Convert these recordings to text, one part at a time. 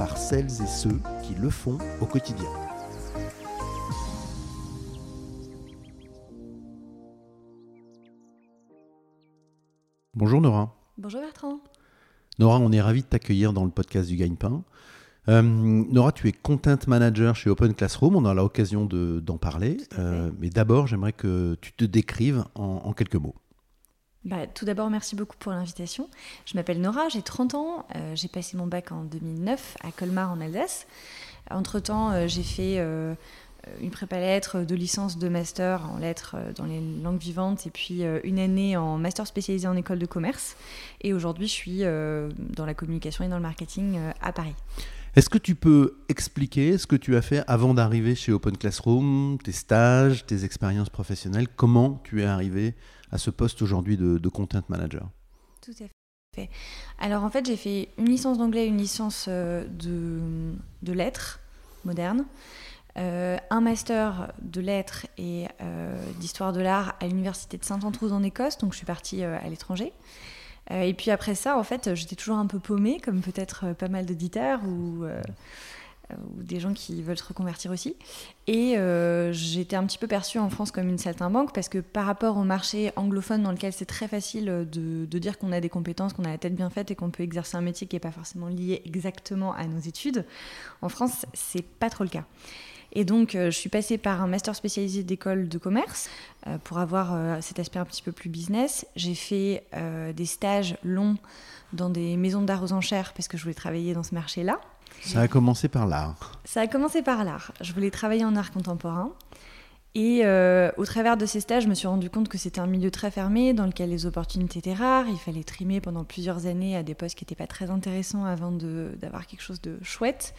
par celles et ceux qui le font au quotidien. Bonjour Nora. Bonjour Bertrand. Nora, on est ravi de t'accueillir dans le podcast du Gagne-Pain. Euh, Nora, tu es content manager chez Open Classroom. On a l'occasion d'en parler. Euh, mais d'abord, j'aimerais que tu te décrives en, quelques mots. Bah, tout d'abord, merci beaucoup pour l'invitation. Je m'appelle Nora, j'ai 30 ans. Euh, j'ai passé mon bac en 2009 à Colmar en Alsace. Entre-temps, j'ai fait une prépa lettres, deux licences, deux masters en lettres dans les langues vivantes et puis une année en master spécialisé en école de commerce. Et aujourd'hui, je suis dans la communication et dans le marketing à Paris. Est-ce que tu peux expliquer ce que tu as fait avant d'arriver chez Open Classroom, tes stages, tes expériences professionnelles? Comment tu es arrivé à ce poste aujourd'hui de, content manager? Tout à fait. Alors en fait, j'ai fait une licence d'anglais, une licence euh, de, lettres modernes, euh, un master de lettres et euh, d'histoire de l'art à l'université de Saint-Andrews en Écosse, donc je suis partie à l'étranger. Euh, et puis après ça, en fait, j'étais toujours un peu paumée, comme peut-être euh, pas mal d'auditeurs ou, euh, ou, des gens qui veulent se reconvertir aussi. Et j'étais un petit peu perçue en France comme une saltimbanque parce que par rapport au marché anglophone dans lequel c'est très facile de, de dire qu'on a des compétences, qu'on a la tête bien faite et qu'on peut exercer un métier qui n'est pas forcément lié exactement à nos études, en France, c'est pas trop le cas. Et donc, je suis passée par un master spécialisé d'école de commerce euh, pour avoir euh, cet aspect un petit peu plus business. J'ai fait euh, des stages longs dans des maisons d'art aux enchères parce que je voulais travailler dans ce marché-là. Ça a commencé par l'art. Ça a commencé par l'art. Je voulais travailler en art contemporain. Et au travers de ces stages, je me suis rendu compte que c'était un milieu très fermé dans lequel les opportunités étaient rares. Il fallait trimer pendant plusieurs années à des postes qui n'étaient pas très intéressants avant d'avoir quelque chose de chouette.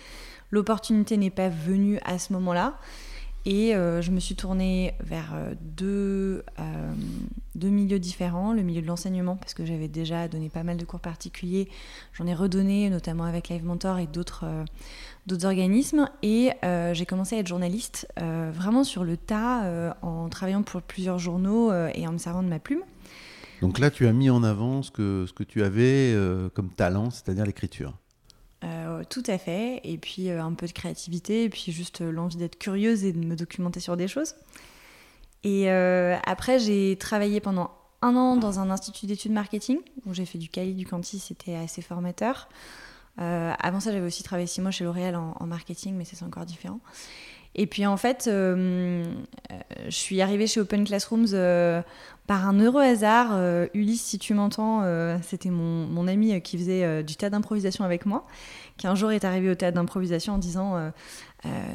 L'opportunité n'est pas venue à ce moment-là. Et euh, je me suis tournée vers euh, deux, euh, deux, milieux différents. Le milieu de l'enseignement, parce que j'avais déjà donné pas mal de cours particuliers. J'en ai redonné, notamment avec Live Mentor et d'autres organismes. Et j'ai commencé à être journaliste vraiment sur le tas, en travaillant pour plusieurs journaux et en me servant de ma plume. Donc là, tu as mis en avant ce que, ce que tu avais comme talent, c'est-à-dire l'écriture. Euh, tout à fait. Et puis euh, un peu de créativité, et puis juste euh, l'envie d'être curieuse et de me documenter sur des choses. Et après, j'ai travaillé pendant un an dans un institut d'études marketing, où j'ai fait du Cali, du Canti, c'était assez formateur. avant ça, j'avais aussi travaillé six mois chez L'Oréal en, en, marketing, mais c'est encore différent. Et puis en fait, je suis arrivée chez Open Classrooms par un heureux hasard, euh, Ulysse, si tu m'entends, euh, c'était mon, mon, ami qui faisait euh, du tas d'improvisation avec moi, qui un jour est arrivé au théâtre d'improvisation en disant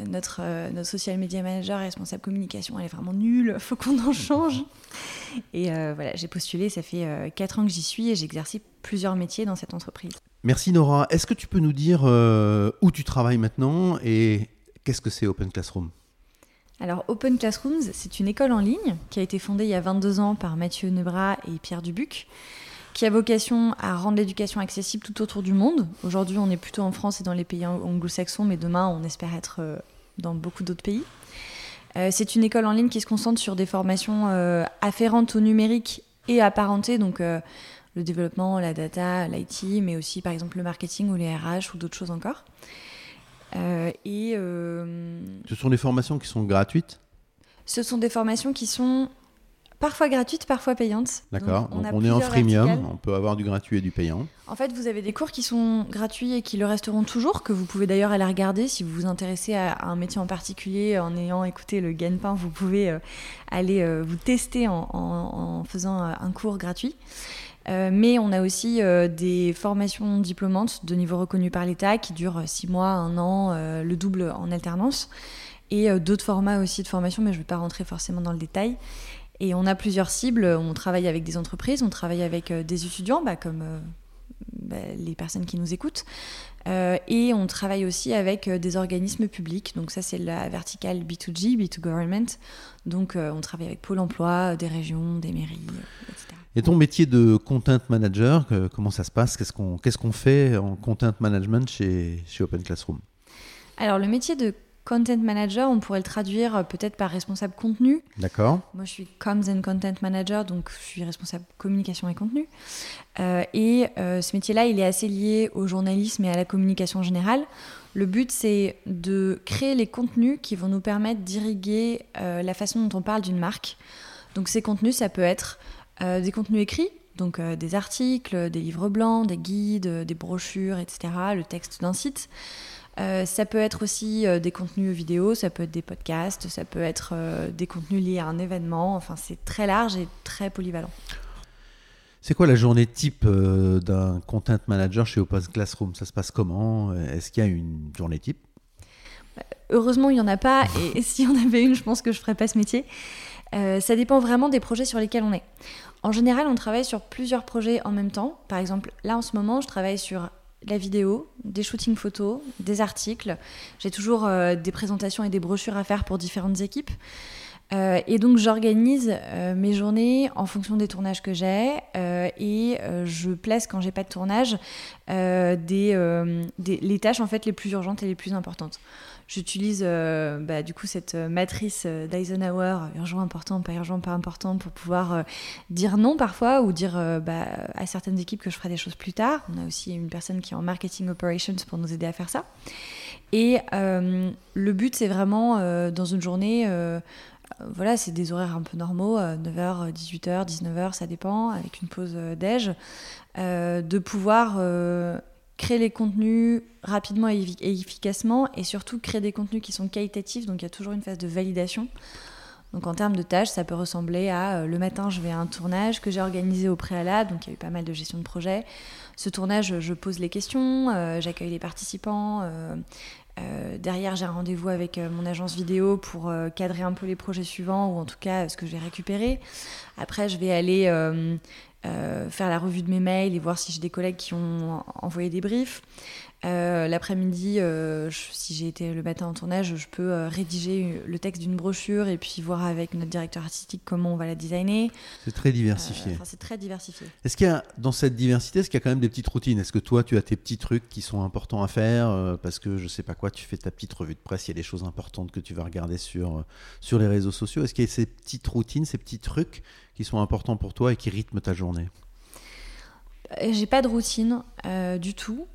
notre, notre social media manager, responsable communication, elle est vraiment nulle, faut qu'on en change. Et voilà, j'ai postulé, ça fait 4 ans que j'y suis et j'ai exercé plusieurs métiers dans cette entreprise. Merci Nora. Est-ce que tu peux nous dire où tu travailles maintenant et qu'est-ce que c'est Open Classroom? Alors Open Classrooms, c'est une école en ligne qui a été fondée il y a 22 ans par Mathieu Nebra et Pierre Dubuc, qui a vocation à rendre l'éducation accessible tout autour du monde. Aujourd'hui, on est plutôt en France et dans les pays anglo-saxons, mais demain, on espère être euh, dans beaucoup d'autres pays. Euh, c'est une école en ligne qui se concentre sur des formations euh, afférentes au numérique et apparentées, donc le développement, la data, l'IT, mais aussi par exemple le marketing ou les RH ou d'autres choses encore. Euh, et, euh, Ce sont des formations qui sont gratuites Ce sont des formations qui sont parfois gratuites, parfois payantes. D'accord, donc, on, est en freemium, on peut avoir du gratuit et du payant. En fait, vous avez des cours qui sont gratuits et qui le resteront toujours, que vous pouvez d'ailleurs aller regarder si vous vous intéressez à, un métier en particulier. En ayant écouté le gagne-pain, vous pouvez euh, aller vous tester en faisant un cours gratuit. Euh, mais on a aussi euh, des formations diplômantes de niveau reconnu par l'État qui durent six mois, un an, euh, le double en alternance. Et d'autres formats aussi de formation, mais je ne vais pas rentrer forcément dans le détail. Et on a plusieurs cibles. On travaille avec des entreprises, on travaille avec des étudiants, bah, comme bah, les personnes qui nous écoutent. et on travaille aussi avec des organismes publics. Donc ça, c'est la verticale B2G, B2Government. Donc on travaille avec Pôle Emploi, des régions, des mairies, etc. Et ton métier de content manager, comment ça se passe? Qu'est-ce qu'on fait en content management chez, chez Open Classroom? Alors le métier de Content manager, on pourrait le traduire euh, peut-être par responsable contenu. D'accord. Moi, je suis Comms and Content Manager, donc je suis responsable communication et contenu. Euh, et euh, ce métier-là, il est assez lié au journalisme et à la communication générale. Le but, c'est de créer les contenus qui vont nous permettre d'irriguer la façon dont on parle d'une marque. Donc ces contenus, ça peut être des contenus écrits, donc des articles, des livres blancs, des guides, des brochures, etc., le texte d'un site. Euh, ça peut être aussi euh, des contenus vidéo, ça peut être des podcasts, ça peut être euh, des contenus liés à un événement. Enfin, c'est très large et très polyvalent. C'est quoi la journée type d'un content manager chez Open Classroom? Ça se passe comment? Est-ce qu'il y a une journée type? Heureusement, il n'y en a pas. Et si on avait une, je pense que je ne ferais pas ce métier. Ça dépend vraiment des projets sur lesquels on est. En général, on travaille sur plusieurs projets en même temps. Par exemple, là en ce moment, je travaille sur la vidéo, des shootings photos, des articles. J'ai toujours euh, des présentations et des brochures à faire pour différentes équipes. Euh, et donc j'organise euh, mes journées en fonction des tournages que j'ai et je place quand j'ai pas de tournage les tâches en fait les plus urgentes et les plus importantes. J'utilise euh, bah, du coup cette euh, matrice euh, d'Eisenhower, urgent, important, pas urgent, pas important, pour pouvoir dire non parfois ou dire bah, à certaines équipes que je ferai des choses plus tard. On a aussi une personne qui est en marketing operations pour nous aider à faire ça. Et le but, c'est vraiment dans une journée voilà, c'est des horaires un peu normaux, 9h, 18h, 19h, ça dépend, avec une pause déj, de pouvoir créer les contenus rapidement et efficacement et surtout créer des contenus qui sont qualitatifs. Donc il y a toujours une phase de validation. Donc en termes de tâches, ça peut ressembler à euh, le matin, je vais à un tournage que j'ai organisé au préalable, donc il y a eu pas mal de gestion de projet. Ce tournage, je pose les questions, euh, j'accueille les participants. Euh, derrière, j'ai un rendez-vous avec mon agence vidéo pour cadrer un peu les projets suivants ou en tout cas ce que je vais récupérer. Après, je vais aller faire la revue de mes mails et voir si j'ai des collègues qui ont envoyé des briefs. Euh, l'après-midi, euh, si j'ai été le matin en tournage, je peux rédiger le texte d'une brochure et puis voir avec notre directeur artistique comment on va la designer. C'est très diversifié. c'est très diversifié. Est-ce qu'il y a, dans cette diversité, est-ce qu'il y a quand même des petites routines? Est-ce que toi, tu as tes petits trucs qui sont importants à faire Parce que je sais pas quoi, tu fais ta petite revue de presse, il y a des choses importantes que tu vas regarder sur, sur les réseaux sociaux. Est-ce qu'il y a ces petites routines, ces petits trucs qui sont importants pour toi et qui rythment ta journée? Euh, J'ai pas de routine euh, du tout.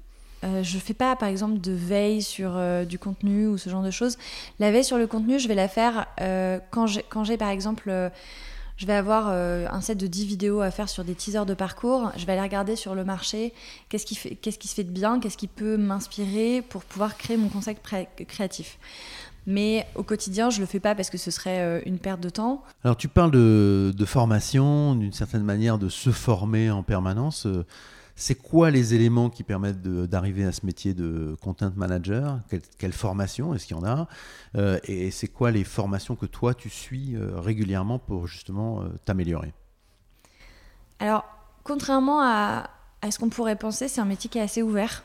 Euh, je fais pas, par exemple, de veille sur euh, du contenu ou ce genre de choses. La veille sur le contenu, je vais la faire quand j'ai, par exemple, je vais avoir un set de 10 vidéos à faire sur des teasers de parcours. Je vais aller regarder sur le marché qu'est-ce qui, se fait de bien, qu'est-ce qui peut m'inspirer pour pouvoir créer mon concept créatif. Mais au quotidien, je le fais pas parce que ce serait euh, une perte de temps. Alors tu parles de, formation, d'une certaine manière de se former en permanence. Euh, c'est quoi les éléments qui permettent d'arriver à ce métier de content manager? Quelle, formation est-ce qu'il y en a? Euh, Et c'est quoi les formations que toi tu suis régulièrement pour justement t'améliorer? Alors, contrairement à, à ce qu'on pourrait penser, c'est un métier qui est assez ouvert.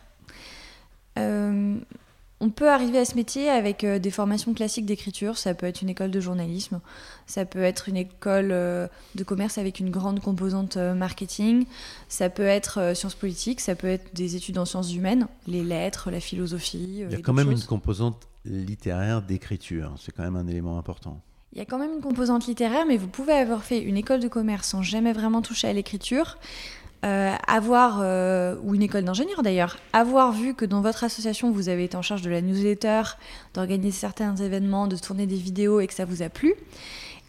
On peut arriver à ce métier avec euh, des formations classiques d'écriture. Ça peut être une école de journalisme, ça peut être une école euh, de commerce avec une grande composante euh, marketing, ça peut être sciences politiques, ça peut être des études en sciences humaines, les lettres, la philosophie. Il y a quand même une composante littéraire d'écriture. C'est quand même un élément important. Il y a quand même une composante littéraire, mais vous pouvez avoir fait une école de commerce sans jamais vraiment toucher à l'écriture. Euh, avoir, euh, ou une école d'ingénieur d'ailleurs, avoir vu que dans votre association, vous avez été en charge de la newsletter, d'organiser certains événements, de tourner des vidéos et que ça vous a plu,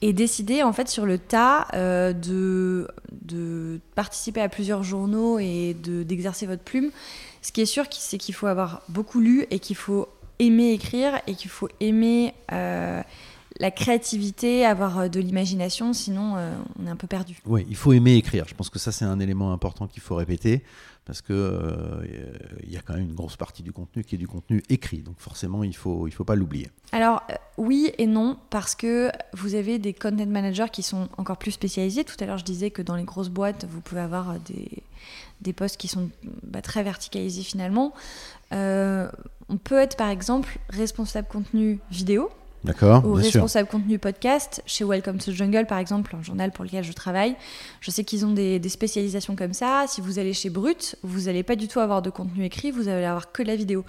et décider en fait sur le tas euh, de, de participer à plusieurs journaux et d'exercer votre plume. Ce qui est sûr, c'est qu'il faut avoir beaucoup lu et qu'il faut aimer écrire et qu'il faut aimer la créativité, avoir euh, de l'imagination, sinon euh, on est un peu perdu. Oui, il faut aimer écrire. Je pense que ça, c'est un élément important qu'il faut répéter parce que euh, il y a quand même une grosse partie du contenu qui est du contenu écrit. Donc forcément, il faut, il faut pas l'oublier. Alors oui et non parce que vous avez des content managers qui sont encore plus spécialisés. Tout à l'heure, je disais que dans les grosses boîtes, vous pouvez avoir des, des postes qui sont bah, très verticalisés finalement. on peut être par exemple responsable contenu vidéo D'accord. Ou responsable contenu podcast. Chez Welcome to Jungle, par exemple, un journal pour lequel je travaille, je sais qu'ils ont des, spécialisations comme ça. Si vous allez chez Brut, vous n'allez pas du tout avoir de contenu écrit, vous allez avoir que la vidéo.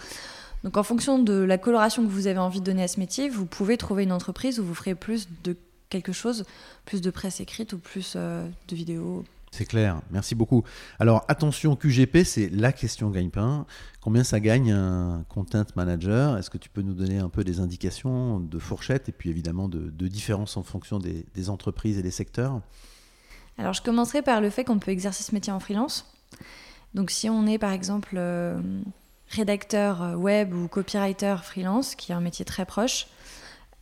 Donc en fonction de la coloration que vous avez envie de donner à ce métier, vous pouvez trouver une entreprise où vous ferez plus de quelque chose, plus de presse écrite ou plus euh, de vidéos, c'est clair, merci beaucoup. Alors attention, QGP, c'est la question gagne-pain. Combien ça gagne un content manager? Est-ce que tu peux nous donner un peu des indications de fourchette et puis évidemment de, différences en fonction des, entreprises et des secteurs? Alors je commencerai par le fait qu'on peut exercer ce métier en freelance. Donc si on est par exemple euh, rédacteur web ou copywriter freelance, qui est un métier très proche,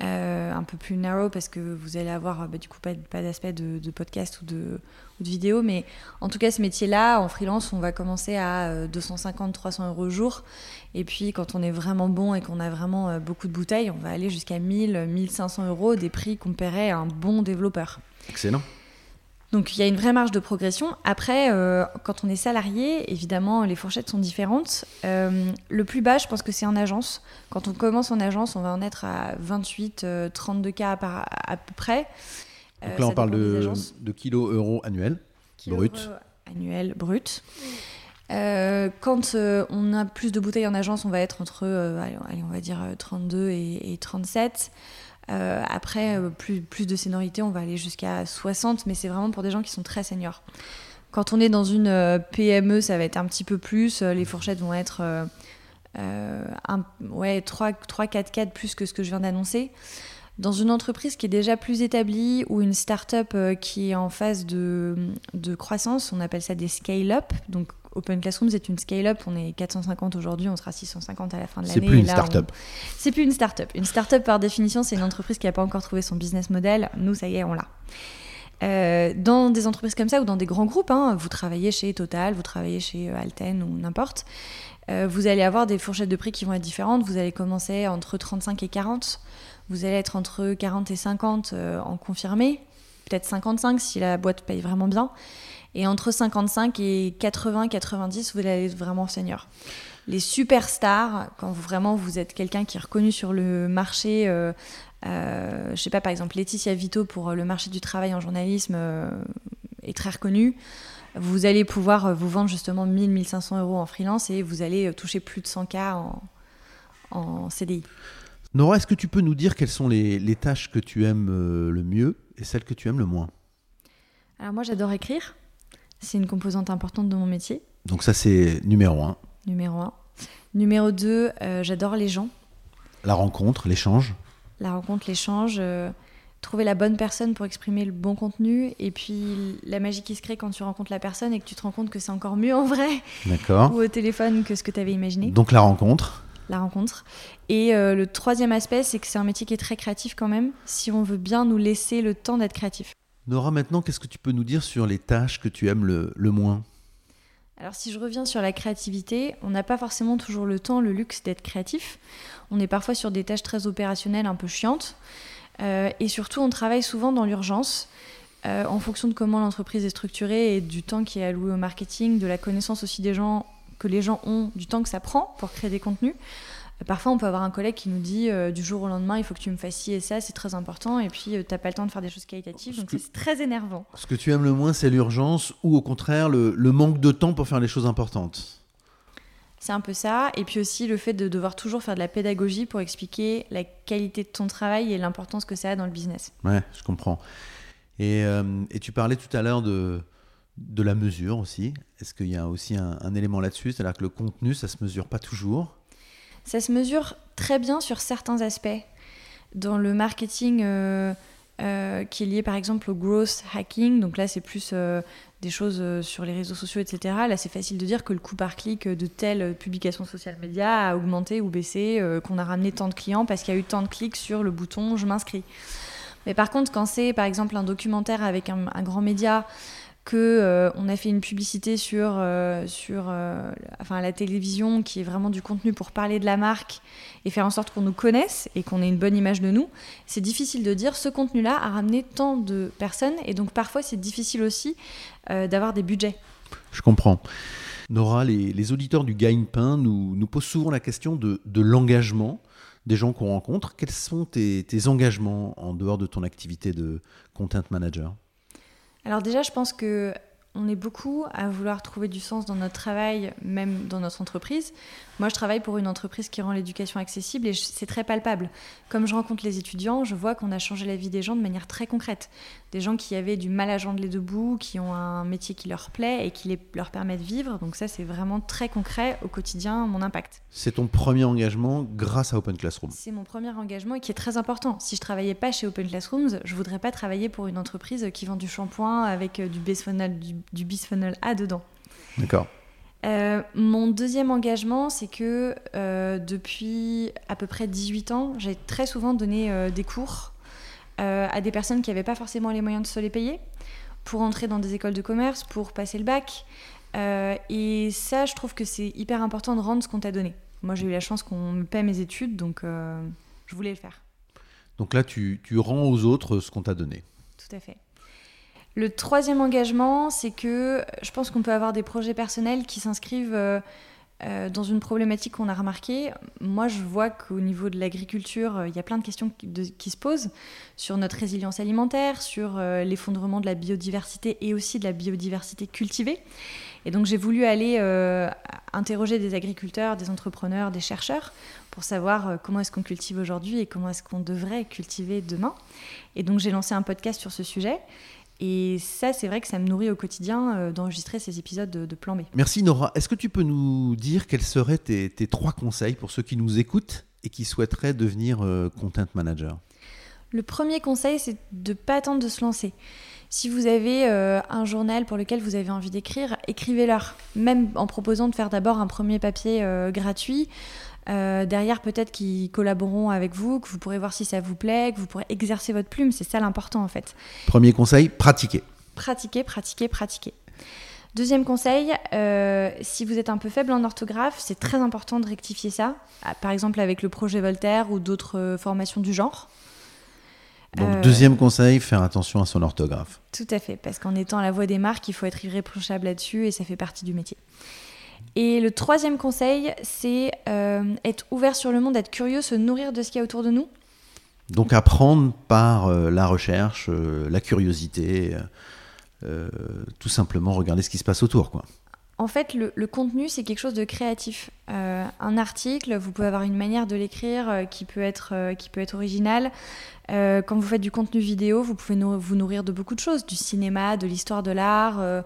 euh, un peu plus narrow parce que vous allez avoir bah, du coup pas, pas d'aspect de, podcast ou de, ou de, vidéo, mais en tout cas ce métier-là, en freelance, on va commencer à 250-300 euh, euros jour. Et puis quand on est vraiment bon et qu'on a vraiment euh, beaucoup de bouteilles, on va aller jusqu'à 1000-1500 euros, des prix qu'on paierait à un bon développeur. Excellent. Donc il y a une vraie marge de progression. Après, euh, quand on est salarié, évidemment, les fourchettes sont différentes. Euh, le plus bas, je pense que c'est en agence. Quand on commence en agence, on va en être à 28, 32 euh, cas à peu près. Donc là, on parle de, de kilos euros annuels, brut. Annuel brut. quand on a plus de bouteilles en agence, on va être entre, allez, on va dire 32 et, et 37. Euh, après, euh, plus, plus de seniorité, on va aller jusqu'à 60, mais c'est vraiment pour des gens qui sont très seniors. Quand on est dans une euh, PME, ça va être un petit peu plus. Les fourchettes vont être ouais, 3-4 cadres plus que ce que je viens d'annoncer. Dans une entreprise qui est déjà plus établie ou une start-up qui est en phase de, de croissance, on appelle ça des scale-up. Open Classroom, c'est une scale-up. On est 450 aujourd'hui, on sera 650 à la fin de l'année. C'est plus une start-up. C'est plus une start-up. Une start-up, par définition, c'est une entreprise qui n'a pas encore trouvé son business model. Nous, ça y est, on l'a. Euh, dans des entreprises comme ça ou dans des grands groupes, hein, vous travaillez chez Total, vous travaillez chez euh, Alten ou n'importe, euh, vous allez avoir des fourchettes de prix qui vont être différentes. Vous allez commencer entre 35 et 40, vous allez être entre 40 et 50 en confirmé, peut-être 55 si la boîte paye vraiment bien. Et entre 55 et 80, 90, vous allez être vraiment senior. Les superstars, quand vous, vraiment vous êtes quelqu'un qui est reconnu sur le marché, euh, euh, je sais pas, par exemple Laetitia Vito pour le marché du travail en journalisme euh, est très reconnue. Vous allez pouvoir vous vendre justement 1000, 1500 euros en freelance et vous allez toucher plus de 100K en, en CDI. Nora, est-ce que tu peux nous dire quelles sont les, les tâches que tu aimes le mieux et celles que tu aimes le moins? Alors moi j'adore écrire. C'est une composante importante de mon métier. Donc ça, c'est numéro un. Numéro un. Numéro deux, euh, j'adore les gens. La rencontre, l'échange. La rencontre, l'échange. Euh, trouver la bonne personne pour exprimer le bon contenu. Et puis la magie qui se crée quand tu rencontres la personne et que tu te rends compte que c'est encore mieux en vrai. D'accord. Ou au téléphone que ce que tu avais imaginé. Donc la rencontre. La rencontre. Et euh, le troisième aspect, c'est que c'est un métier qui est très créatif quand même, si on veut bien nous laisser le temps d'être créatif. Nora, maintenant, qu'est-ce que tu peux nous dire sur les tâches que tu aimes le, moins? Alors si je reviens sur la créativité, on n'a pas forcément toujours le temps, le luxe d'être créatif. On est parfois sur des tâches très opérationnelles, un peu chiantes. Euh, et surtout, on travaille souvent dans l'urgence, euh, en fonction de comment l'entreprise est structurée et du temps qui est alloué au marketing, de la connaissance aussi des gens que les gens ont, du temps que ça prend pour créer des contenus. Parfois, on peut avoir un collègue qui nous dit euh, du jour au lendemain, il faut que tu me fasses ci et ça, c'est très important, et puis tu euh, t'as pas le temps de faire des choses qualitatives, donc c'est très énervant. Ce que tu aimes le moins, c'est l'urgence ou au contraire le, manque de temps pour faire les choses importantes? C'est un peu ça. Et puis aussi le fait de devoir toujours faire de la pédagogie pour expliquer la qualité de ton travail et l'importance que ça a dans le business. Ouais, je comprends. Et, euh, tu parlais tout à l'heure de, de la mesure aussi. Est-ce qu'il y a aussi un, un élément là-dessus? C'est-à-dire que le contenu, ça se mesure pas toujours ça se mesure très bien sur certains aspects. Dans le marketing euh, euh, qui est lié par exemple au growth hacking, donc là c'est plus euh, des choses sur les réseaux sociaux, etc. Là, c'est facile de dire que le coût par clic de telle publication social média a augmenté ou baissé, qu'on a ramené tant de clients parce qu'il y a eu tant de clics sur le bouton je m'inscris. Mais par contre, quand c'est par exemple un documentaire avec un, grand média, que euh, on a fait une publicité sur, euh, sur euh, enfin, la télévision qui est vraiment du contenu pour parler de la marque et faire en sorte qu'on nous connaisse et qu'on ait une bonne image de nous, c'est difficile de dire ce contenu-là a ramené tant de personnes et donc parfois c'est difficile aussi d'avoir des budgets. Je comprends. Nora, les, auditeurs du Gagne-Pain nous, nous posent souvent la question de, de l'engagement des gens qu'on rencontre. Quels sont tes, engagements en dehors de ton activité de content manager? Alors déjà, je pense que on est beaucoup à vouloir trouver du sens dans notre travail, même dans notre entreprise. Moi, je travaille pour une entreprise qui rend l'éducation accessible et c'est très palpable. Comme je rencontre les étudiants, je vois qu'on a changé la vie des gens de manière très concrète. Des gens qui avaient du mal à jongler debout, qui ont un métier qui leur plaît et qui leur permet de vivre. Donc ça, c'est vraiment très concret au quotidien, mon impact. C'est ton premier engagement grâce à Open Classroom C'est mon premier engagement et qui est très important. Si je travaillais pas chez Open Classrooms, je voudrais pas travailler pour une entreprise qui vend du shampoing avec du bisphenol, du, du bisphenol A dedans. D'accord. Euh, mon deuxième engagement, c'est que euh, depuis à peu près 18 ans, j'ai très souvent donné euh, des cours à des personnes qui n'avaient pas forcément les moyens de se les payer, pour entrer dans des écoles de commerce, pour passer le bac. et ça, je trouve que c'est hyper important de rendre ce qu'on t'a donné. Moi, j'ai eu la chance qu'on me paie mes études, donc je voulais le faire. Donc là, tu, tu rends aux autres ce qu'on t'a donné. Tout à fait. Le troisième engagement, c'est que je pense qu'on peut avoir des projets personnels qui s'inscrivent euh, euh, dans une problématique qu'on a remarquée. Moi, je vois qu'au niveau de l'agriculture, euh, il y a plein de questions qui, se posent sur notre résilience alimentaire, sur l'effondrement de la biodiversité et aussi de la biodiversité cultivée. Et donc, j'ai voulu aller interroger des agriculteurs, des entrepreneurs, des chercheurs pour savoir comment est-ce qu'on cultive aujourd'hui et comment est-ce qu'on devrait cultiver demain. Et donc, j'ai lancé un podcast sur ce sujet. Et ça, c'est vrai que ça me nourrit au quotidien euh, d'enregistrer ces épisodes de, Plan B. Merci Nora. Est-ce que tu peux nous dire quels seraient tes, trois conseils pour ceux qui nous écoutent et qui souhaiteraient devenir euh, content manager? Le premier conseil, c'est de ne pas attendre de se lancer. Si vous avez euh, un journal pour lequel vous avez envie d'écrire, écrivez-leur, même en proposant de faire d'abord un premier papier gratuit. Euh, derrière, peut-être qu'ils collaboreront avec vous, que vous pourrez voir si ça vous plaît, que vous pourrez exercer votre plume. C'est ça l'important en fait. Premier conseil, pratiquer. Pratiquer, pratiquer, pratiquer. Deuxième conseil, euh, si vous êtes un peu faible en orthographe, c'est très important de rectifier ça. Ah, par exemple avec le projet Voltaire ou d'autres euh, formations du genre. Donc, deuxième conseil, faire attention à son orthographe. Tout à fait, parce qu'en étant la voix des marques, il faut être irréprochable là-dessus et ça fait partie du métier. Et le troisième conseil, c'est euh, être ouvert sur le monde, être curieux, se nourrir de ce qu'il y a autour de nous. Donc apprendre par euh, la recherche, euh, la curiosité, tout simplement regarder ce qui se passe autour. Quoi. En fait, le, contenu, c'est quelque chose de créatif. un article, vous pouvez avoir une manière de l'écrire qui, peut être, qui peut être originale. Euh, quand vous faites du contenu vidéo, vous pouvez vous nourrir de beaucoup de choses, du cinéma, de l'histoire de l'art, euh,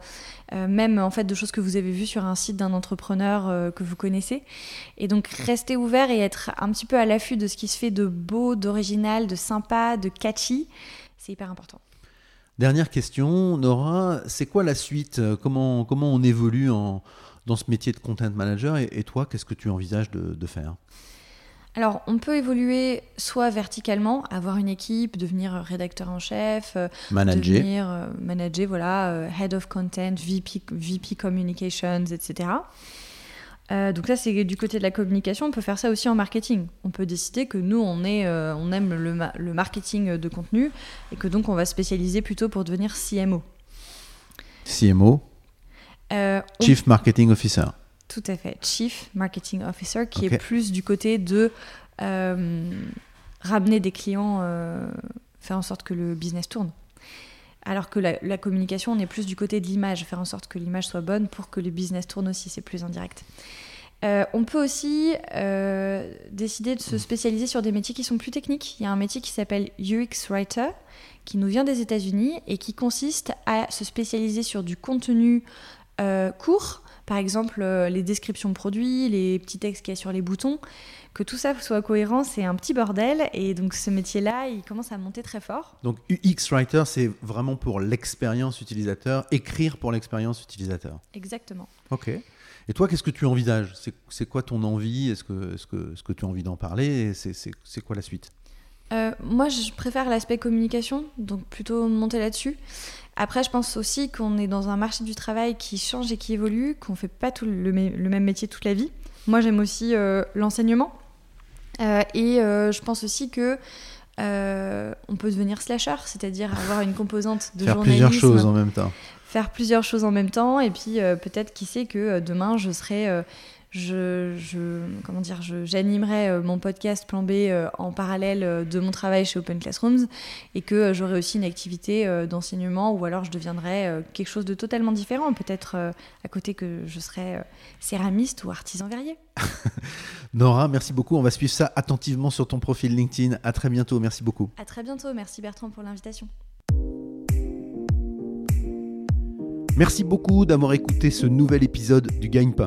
euh, même en fait de choses que vous avez vues sur un site d'un entrepreneur que vous connaissez. Et donc rester ouvert et être un petit peu à l'affût de ce qui se fait de beau, d'original, de sympa, de catchy, c'est hyper important. Dernière question, Nora, c'est quoi la suite? Comment, comment on évolue en, dans ce métier de content manager et, toi, qu'est-ce que tu envisages de, de faire? Alors, on peut évoluer soit verticalement, avoir une équipe, devenir rédacteur en chef, euh, manager, devenir euh, manager, voilà, euh, head of content, VP, VP communications, etc. donc ça, c'est du côté de la communication. On peut faire ça aussi en marketing. On peut décider que nous, on, est, on aime le, le, marketing de contenu et que donc on va spécialiser plutôt pour devenir CMO. CMO Chief Marketing Officer. Tout à fait. Chief Marketing Officer, qui est plus du côté de euh, ramener des clients, euh, faire en sorte que le business tourne. Alors que la, communication, on est plus du côté de l'image, faire en sorte que l'image soit bonne pour que le business tourne aussi, c'est plus indirect. Euh, on peut aussi décider de se spécialiser sur des métiers qui sont plus techniques. Il y a un métier qui s'appelle UX Writer, qui nous vient des États-Unis et qui consiste à se spécialiser sur du contenu court, par exemple les descriptions de produits, les petits textes qu'il y a sur les boutons, que tout ça soit cohérent, c'est un petit bordel. Et donc ce métier-là, il commence à monter très fort. Donc UX Writer, c'est vraiment pour l'expérience utilisateur, écrire pour l'expérience utilisateur. Exactement. Ok. Et toi, qu'est-ce que tu envisages? C'est quoi ton envie? Est-ce que, est que, -ce que tu as envie d'en parler? C'est quoi la suite? Euh, moi, je préfère l'aspect communication, donc plutôt monter là-dessus. Après, je pense aussi qu'on est dans un marché du travail qui change et qui évolue, qu'on ne fait pas tout le, même métier toute la vie. Moi, j'aime aussi euh, l'enseignement. Euh, et je pense aussi que on peut devenir slasher, c'est-à-dire avoir une composante de Faire journalisme. plusieurs choses en même temps. Faire plusieurs choses en même temps. Et puis, peut-être, qui sait que demain, je serai je, comment dire, j'animerai euh, mon podcast Plan B euh, en parallèle euh, de mon travail chez Open Classrooms et que j'aurai aussi une activité d'enseignement ou alors je deviendrai quelque chose de totalement différent, peut-être à côté que je serai céramiste ou artisan verrier. Nora, merci beaucoup. On va suivre ça attentivement sur ton profil LinkedIn. À très bientôt. Merci beaucoup. À très bientôt. Merci Bertrand pour l'invitation. Merci beaucoup d'avoir écouté ce nouvel épisode du Gagne-Pain.